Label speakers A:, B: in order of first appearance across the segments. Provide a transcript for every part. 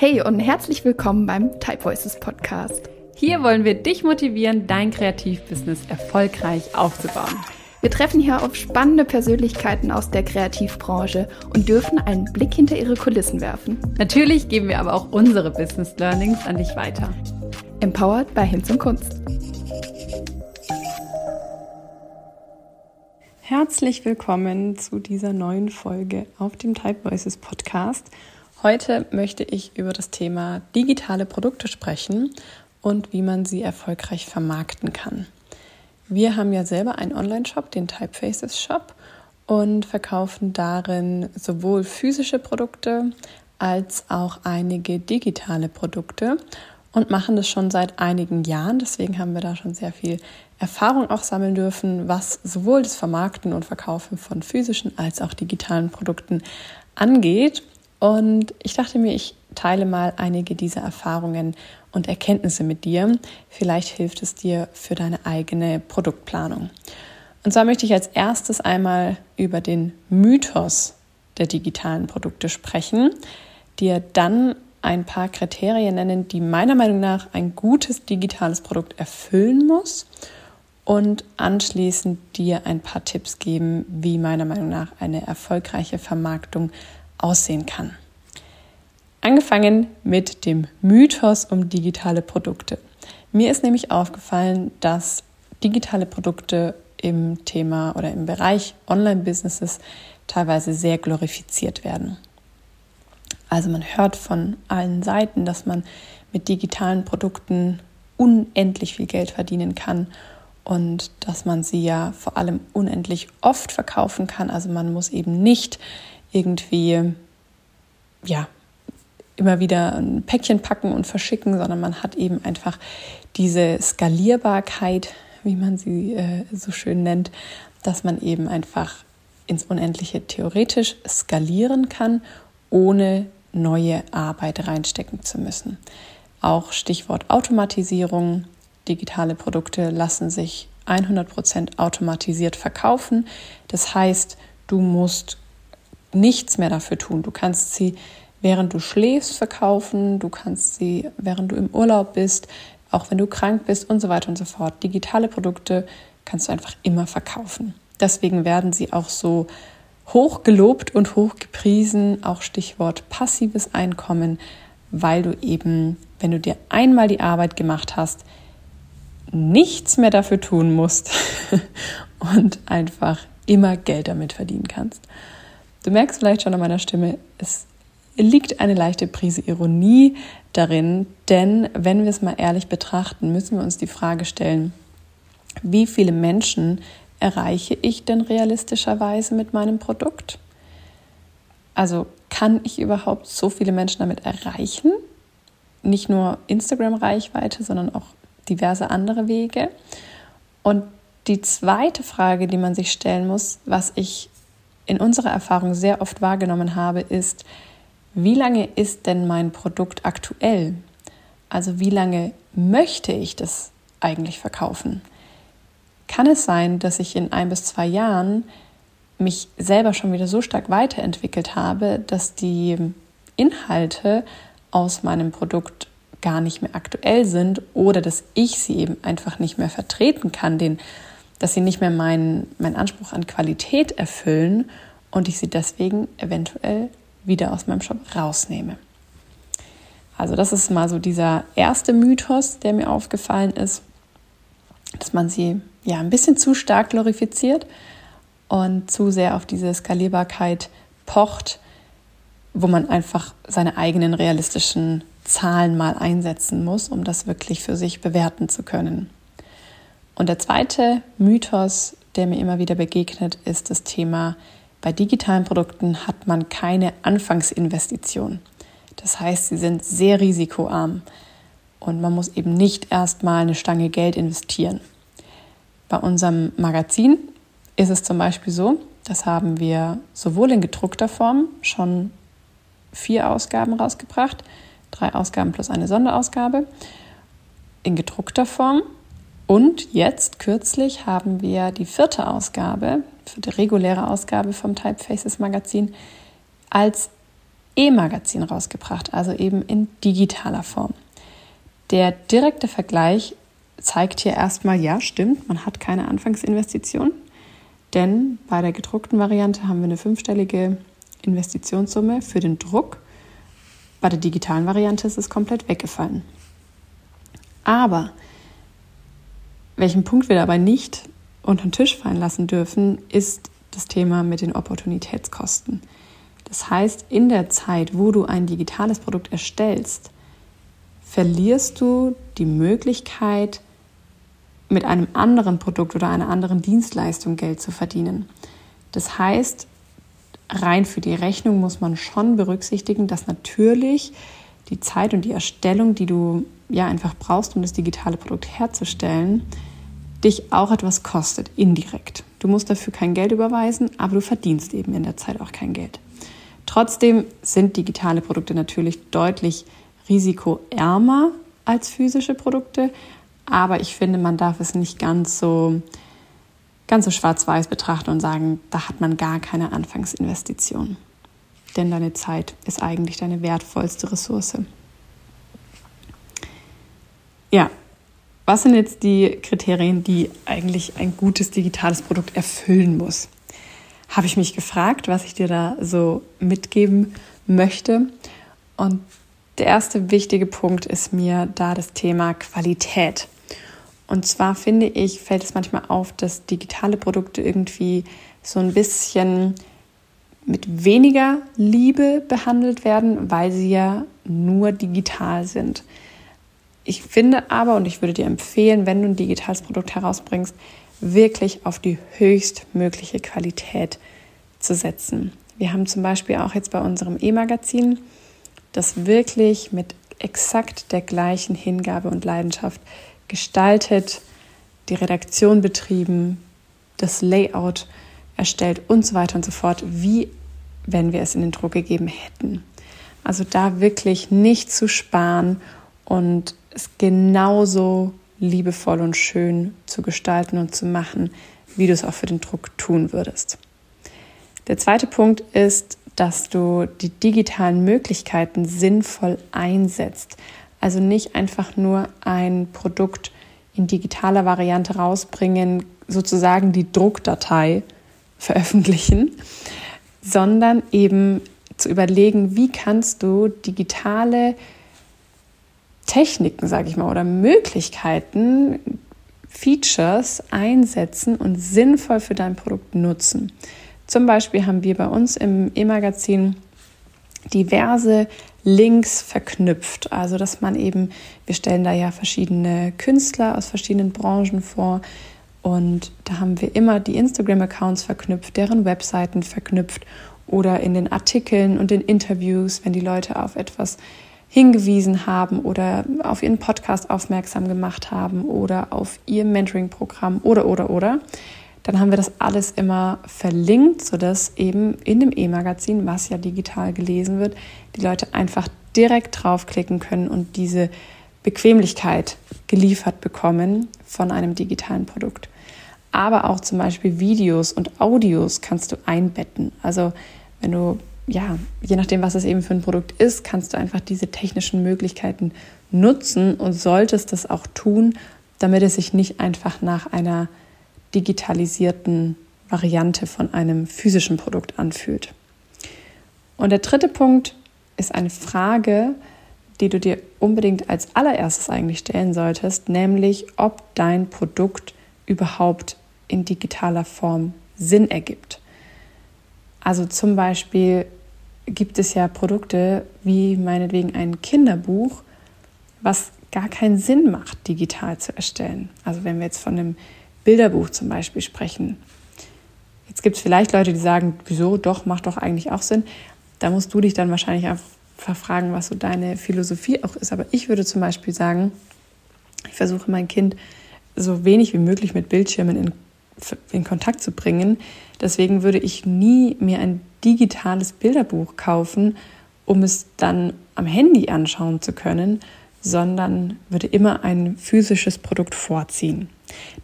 A: Hey und herzlich willkommen beim Type Voices Podcast.
B: Hier wollen wir dich motivieren, dein Kreativbusiness erfolgreich aufzubauen.
A: Wir treffen hier auf spannende Persönlichkeiten aus der Kreativbranche und dürfen einen Blick hinter ihre Kulissen werfen.
B: Natürlich geben wir aber auch unsere Business Learnings an dich weiter.
A: Empowered bei Hinz und Kunst.
B: Herzlich willkommen zu dieser neuen Folge auf dem Type Voices Podcast. Heute möchte ich über das Thema digitale Produkte sprechen und wie man sie erfolgreich vermarkten kann. Wir haben ja selber einen Online-Shop, den Typefaces Shop, und verkaufen darin sowohl physische Produkte als auch einige digitale Produkte und machen das schon seit einigen Jahren. Deswegen haben wir da schon sehr viel Erfahrung auch sammeln dürfen, was sowohl das Vermarkten und Verkaufen von physischen als auch digitalen Produkten angeht. Und ich dachte mir, ich teile mal einige dieser Erfahrungen und Erkenntnisse mit dir. Vielleicht hilft es dir für deine eigene Produktplanung. Und zwar möchte ich als erstes einmal über den Mythos der digitalen Produkte sprechen, dir dann ein paar Kriterien nennen, die meiner Meinung nach ein gutes digitales Produkt erfüllen muss und anschließend dir ein paar Tipps geben, wie meiner Meinung nach eine erfolgreiche Vermarktung aussehen kann. Angefangen mit dem Mythos um digitale Produkte. Mir ist nämlich aufgefallen, dass digitale Produkte im Thema oder im Bereich Online-Businesses teilweise sehr glorifiziert werden. Also man hört von allen Seiten, dass man mit digitalen Produkten unendlich viel Geld verdienen kann und dass man sie ja vor allem unendlich oft verkaufen kann. Also man muss eben nicht irgendwie, ja, immer wieder ein Päckchen packen und verschicken, sondern man hat eben einfach diese Skalierbarkeit, wie man sie äh, so schön nennt, dass man eben einfach ins Unendliche theoretisch skalieren kann, ohne neue Arbeit reinstecken zu müssen. Auch Stichwort Automatisierung. Digitale Produkte lassen sich 100% automatisiert verkaufen. Das heißt, du musst nichts mehr dafür tun. Du kannst sie, während du schläfst, verkaufen, du kannst sie, während du im Urlaub bist, auch wenn du krank bist und so weiter und so fort. Digitale Produkte kannst du einfach immer verkaufen. Deswegen werden sie auch so hoch gelobt und hoch gepriesen, auch Stichwort passives Einkommen, weil du eben, wenn du dir einmal die Arbeit gemacht hast, nichts mehr dafür tun musst und einfach immer Geld damit verdienen kannst. Du merkst vielleicht schon an meiner Stimme, es liegt eine leichte Prise Ironie darin, denn wenn wir es mal ehrlich betrachten, müssen wir uns die Frage stellen, wie viele Menschen erreiche ich denn realistischerweise mit meinem Produkt? Also kann ich überhaupt so viele Menschen damit erreichen? Nicht nur Instagram-Reichweite, sondern auch diverse andere Wege. Und die zweite Frage, die man sich stellen muss, was ich in unserer Erfahrung sehr oft wahrgenommen habe, ist, wie lange ist denn mein Produkt aktuell? Also wie lange möchte ich das eigentlich verkaufen? Kann es sein, dass ich in ein bis zwei Jahren mich selber schon wieder so stark weiterentwickelt habe, dass die Inhalte aus meinem Produkt gar nicht mehr aktuell sind oder dass ich sie eben einfach nicht mehr vertreten kann, den, dass sie nicht mehr meinen, meinen Anspruch an Qualität erfüllen und ich sie deswegen eventuell wieder aus meinem Shop rausnehme. Also das ist mal so dieser erste Mythos, der mir aufgefallen ist, dass man sie ja ein bisschen zu stark glorifiziert und zu sehr auf diese Skalierbarkeit pocht, wo man einfach seine eigenen realistischen Zahlen mal einsetzen muss, um das wirklich für sich bewerten zu können. Und der zweite Mythos, der mir immer wieder begegnet, ist das Thema bei digitalen Produkten hat man keine Anfangsinvestition. Das heißt, sie sind sehr risikoarm und man muss eben nicht erstmal eine Stange Geld investieren. Bei unserem Magazin ist es zum Beispiel so, das haben wir sowohl in gedruckter Form schon vier Ausgaben rausgebracht, drei Ausgaben plus eine Sonderausgabe, in gedruckter Form und jetzt kürzlich haben wir die vierte Ausgabe, die reguläre Ausgabe vom Typefaces Magazin als E-Magazin rausgebracht, also eben in digitaler Form. Der direkte Vergleich zeigt hier erstmal, ja, stimmt, man hat keine Anfangsinvestition, denn bei der gedruckten Variante haben wir eine fünfstellige Investitionssumme für den Druck. Bei der digitalen Variante ist es komplett weggefallen. Aber welchen Punkt wir dabei nicht unter den Tisch fallen lassen dürfen, ist das Thema mit den Opportunitätskosten. Das heißt, in der Zeit, wo du ein digitales Produkt erstellst, verlierst du die Möglichkeit, mit einem anderen Produkt oder einer anderen Dienstleistung Geld zu verdienen. Das heißt, rein für die Rechnung muss man schon berücksichtigen, dass natürlich die Zeit und die Erstellung, die du ja einfach brauchst, um das digitale Produkt herzustellen, dich auch etwas kostet, indirekt. Du musst dafür kein Geld überweisen, aber du verdienst eben in der Zeit auch kein Geld. Trotzdem sind digitale Produkte natürlich deutlich risikoärmer als physische Produkte, aber ich finde, man darf es nicht ganz so, ganz so schwarz-weiß betrachten und sagen, da hat man gar keine Anfangsinvestition. Denn deine Zeit ist eigentlich deine wertvollste Ressource. Ja, was sind jetzt die Kriterien, die eigentlich ein gutes digitales Produkt erfüllen muss? Habe ich mich gefragt, was ich dir da so mitgeben möchte. Und der erste wichtige Punkt ist mir da das Thema Qualität. Und zwar finde ich, fällt es manchmal auf, dass digitale Produkte irgendwie so ein bisschen mit weniger Liebe behandelt werden, weil sie ja nur digital sind. Ich finde aber, und ich würde dir empfehlen, wenn du ein digitales Produkt herausbringst, wirklich auf die höchstmögliche Qualität zu setzen. Wir haben zum Beispiel auch jetzt bei unserem E-Magazin das wirklich mit exakt der gleichen Hingabe und Leidenschaft gestaltet, die Redaktion betrieben, das Layout erstellt und so weiter und so fort, wie wenn wir es in den Druck gegeben hätten. Also da wirklich nicht zu sparen und es genauso liebevoll und schön zu gestalten und zu machen, wie du es auch für den Druck tun würdest. Der zweite Punkt ist, dass du die digitalen Möglichkeiten sinnvoll einsetzt. Also nicht einfach nur ein Produkt in digitaler Variante rausbringen, sozusagen die Druckdatei veröffentlichen, sondern eben zu überlegen, wie kannst du digitale Techniken, sage ich mal, oder Möglichkeiten, Features einsetzen und sinnvoll für dein Produkt nutzen. Zum Beispiel haben wir bei uns im E-Magazin diverse Links verknüpft. Also, dass man eben, wir stellen da ja verschiedene Künstler aus verschiedenen Branchen vor. Und da haben wir immer die Instagram-Accounts verknüpft, deren Webseiten verknüpft oder in den Artikeln und den Interviews, wenn die Leute auf etwas hingewiesen haben oder auf ihren Podcast aufmerksam gemacht haben oder auf ihr Mentoring-Programm oder, oder, oder, dann haben wir das alles immer verlinkt, sodass eben in dem E-Magazin, was ja digital gelesen wird, die Leute einfach direkt draufklicken können und diese Bequemlichkeit geliefert bekommen von einem digitalen Produkt. Aber auch zum Beispiel Videos und Audios kannst du einbetten. Also wenn du ja, je nachdem, was es eben für ein Produkt ist, kannst du einfach diese technischen Möglichkeiten nutzen und solltest das auch tun, damit es sich nicht einfach nach einer digitalisierten Variante von einem physischen Produkt anfühlt. Und der dritte Punkt ist eine Frage, die du dir unbedingt als allererstes eigentlich stellen solltest, nämlich ob dein Produkt überhaupt in digitaler Form Sinn ergibt. Also zum Beispiel gibt es ja Produkte wie meinetwegen ein Kinderbuch, was gar keinen Sinn macht, digital zu erstellen. Also wenn wir jetzt von einem Bilderbuch zum Beispiel sprechen. Jetzt gibt es vielleicht Leute, die sagen, wieso, doch, macht doch eigentlich auch Sinn. Da musst du dich dann wahrscheinlich einfach fragen, was so deine Philosophie auch ist. Aber ich würde zum Beispiel sagen, ich versuche mein Kind so wenig wie möglich mit Bildschirmen in, in Kontakt zu bringen. Deswegen würde ich nie mir ein digitales Bilderbuch kaufen, um es dann am Handy anschauen zu können, sondern würde immer ein physisches Produkt vorziehen.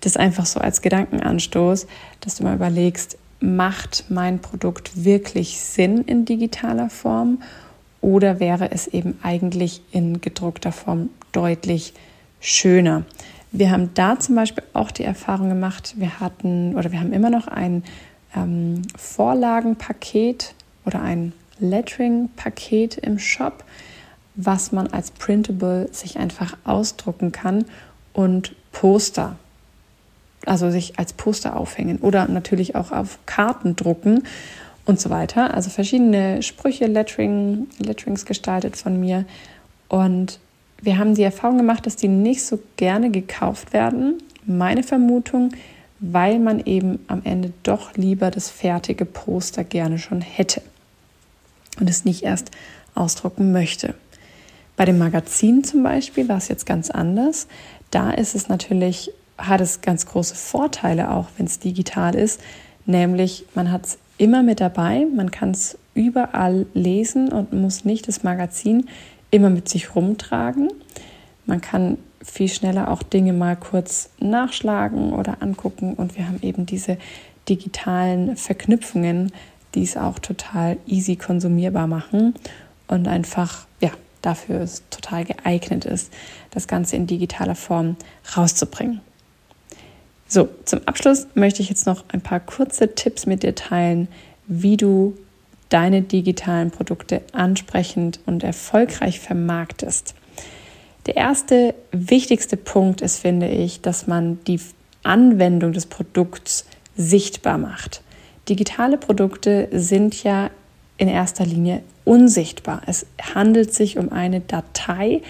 B: Das einfach so als Gedankenanstoß, dass du mal überlegst, macht mein Produkt wirklich Sinn in digitaler Form oder wäre es eben eigentlich in gedruckter Form deutlich schöner? Wir haben da zum Beispiel auch die Erfahrung gemacht, wir hatten oder wir haben immer noch ein ähm, Vorlagenpaket oder ein Lettering-Paket im Shop, was man als Printable sich einfach ausdrucken kann und Poster, also sich als Poster aufhängen oder natürlich auch auf Karten drucken und so weiter. Also verschiedene Sprüche, Lettering, Letterings gestaltet von mir und wir haben die Erfahrung gemacht, dass die nicht so gerne gekauft werden. Meine Vermutung, weil man eben am Ende doch lieber das fertige Poster gerne schon hätte und es nicht erst ausdrucken möchte. Bei dem Magazin zum Beispiel war es jetzt ganz anders. Da ist es natürlich, hat es ganz große Vorteile auch, wenn es digital ist, nämlich man hat es immer mit dabei, man kann es überall lesen und muss nicht das Magazin immer mit sich rumtragen. Man kann viel schneller auch Dinge mal kurz nachschlagen oder angucken und wir haben eben diese digitalen Verknüpfungen, die es auch total easy konsumierbar machen und einfach ja dafür es total geeignet ist, das Ganze in digitaler Form rauszubringen. So, zum Abschluss möchte ich jetzt noch ein paar kurze Tipps mit dir teilen, wie du deine digitalen Produkte ansprechend und erfolgreich vermarktest. Der erste wichtigste Punkt ist, finde ich, dass man die Anwendung des Produkts sichtbar macht. Digitale Produkte sind ja in erster Linie unsichtbar. Es handelt sich um eine Datei,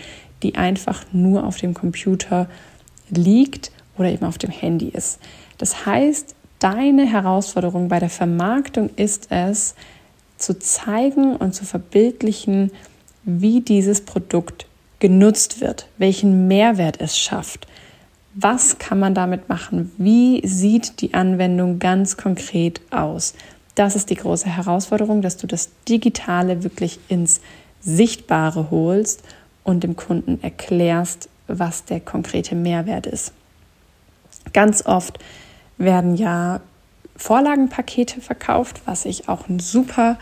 B: die einfach nur auf dem Computer liegt oder eben auf dem Handy ist. Das heißt, deine Herausforderung bei der Vermarktung ist es, zu zeigen und zu verbildlichen, wie dieses Produkt genutzt wird, welchen Mehrwert es schafft. Was kann man damit machen? Wie sieht die Anwendung ganz konkret aus? Das ist die große Herausforderung, dass du das Digitale wirklich ins Sichtbare holst und dem Kunden erklärst, was der konkrete Mehrwert ist. Ganz oft werden ja Vorlagenpakete verkauft, was ich auch ein super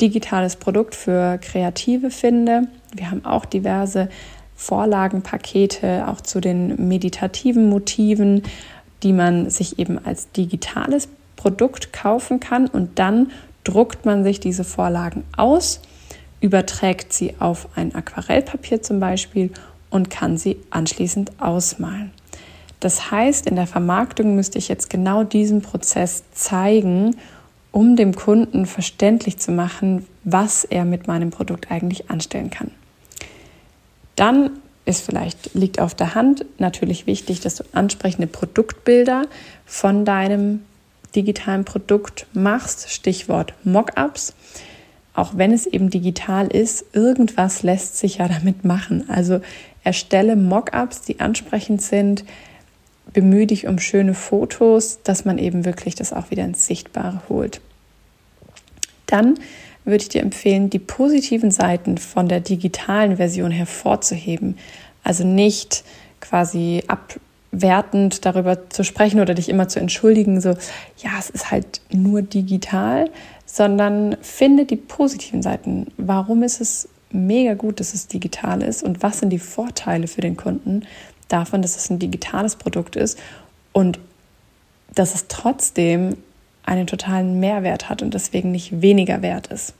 B: digitales Produkt für Kreative finde. Wir haben auch diverse Vorlagenpakete, auch zu den meditativen Motiven, die man sich eben als digitales Produkt kaufen kann und dann druckt man sich diese Vorlagen aus, überträgt sie auf ein Aquarellpapier zum Beispiel und kann sie anschließend ausmalen. Das heißt, in der Vermarktung müsste ich jetzt genau diesen Prozess zeigen, um dem Kunden verständlich zu machen, was er mit meinem Produkt eigentlich anstellen kann. Dann ist vielleicht, liegt auf der Hand, natürlich wichtig, dass du ansprechende Produktbilder von deinem digitalen Produkt machst, Stichwort Mockups. Auch wenn es eben digital ist, irgendwas lässt sich ja damit machen. Also erstelle Mockups, die ansprechend sind, bemühe dich um schöne Fotos, dass man eben wirklich das auch wieder ins Sichtbare holt. Dann würde ich dir empfehlen, die positiven Seiten von der digitalen Version hervorzuheben. Also nicht quasi abwertend darüber zu sprechen oder dich immer zu entschuldigen, so, ja, es ist halt nur digital, sondern finde die positiven Seiten. Warum ist es mega gut, dass es digital ist und was sind die Vorteile für den Kunden? Davon, dass es ein digitales Produkt ist und dass es trotzdem einen totalen Mehrwert hat und deswegen nicht weniger wert ist.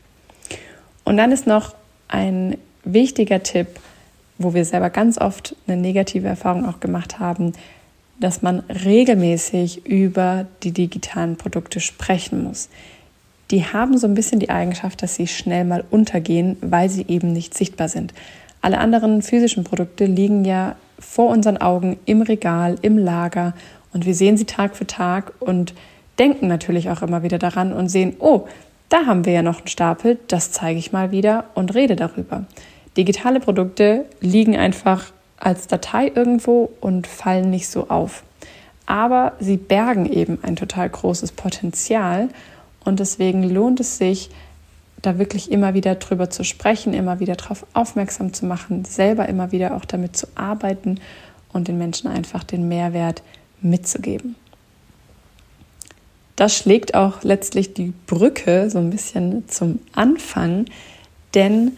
B: Und dann ist noch ein wichtiger Tipp, wo wir selber ganz oft eine negative Erfahrung auch gemacht haben, dass man regelmäßig über die digitalen Produkte sprechen muss. Die haben so ein bisschen die Eigenschaft, dass sie schnell mal untergehen, weil sie eben nicht sichtbar sind. Alle anderen physischen Produkte liegen ja vor unseren Augen im Regal, im Lager und wir sehen sie Tag für Tag und denken natürlich auch immer wieder daran und sehen, oh, da haben wir ja noch einen Stapel, das zeige ich mal wieder und rede darüber. Digitale Produkte liegen einfach als Datei irgendwo und fallen nicht so auf. Aber sie bergen eben ein total großes Potenzial und deswegen lohnt es sich, da wirklich immer wieder drüber zu sprechen, immer wieder darauf aufmerksam zu machen, selber immer wieder auch damit zu arbeiten und den Menschen einfach den Mehrwert mitzugeben. Das schlägt auch letztlich die Brücke so ein bisschen zum Anfang, denn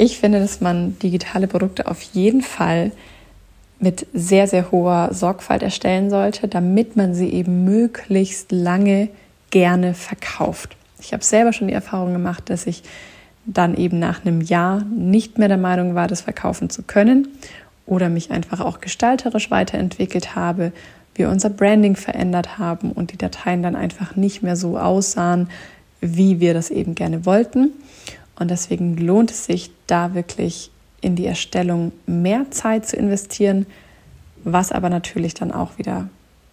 B: Ich finde, dass man digitale Produkte auf jeden Fall mit sehr, sehr hoher Sorgfalt erstellen sollte, damit man sie eben möglichst lange gerne verkauft. Ich habe selber schon die Erfahrung gemacht, dass ich dann eben nach einem Jahr nicht mehr der Meinung war, das verkaufen zu können oder mich einfach auch gestalterisch weiterentwickelt habe, wir unser Branding verändert haben und die Dateien dann einfach nicht mehr so aussahen, wie wir das eben gerne wollten. Und deswegen lohnt es sich, da wirklich in die Erstellung mehr Zeit zu investieren, was aber natürlich dann auch wieder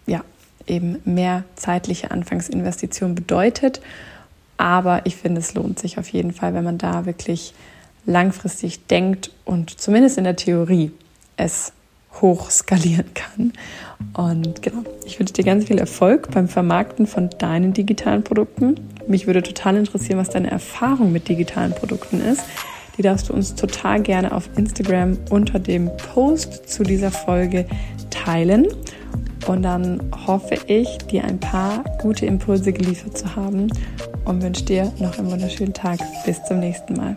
B: ja, eben mehr zeitliche Anfangsinvestition bedeutet. Aber ich finde, es lohnt sich auf jeden Fall, wenn man da wirklich langfristig denkt und zumindest in der Theorie es hoch skalieren kann. Und genau, ich wünsche dir ganz viel Erfolg beim Vermarkten von deinen digitalen Produkten. Mich würde total interessieren, was deine Erfahrung mit digitalen Produkten ist. Die darfst du uns total gerne auf Instagram unter dem Post zu dieser Folge teilen. Und dann hoffe ich, dir ein paar gute Impulse geliefert zu haben und wünsche dir noch einen wunderschönen Tag. Bis zum nächsten Mal.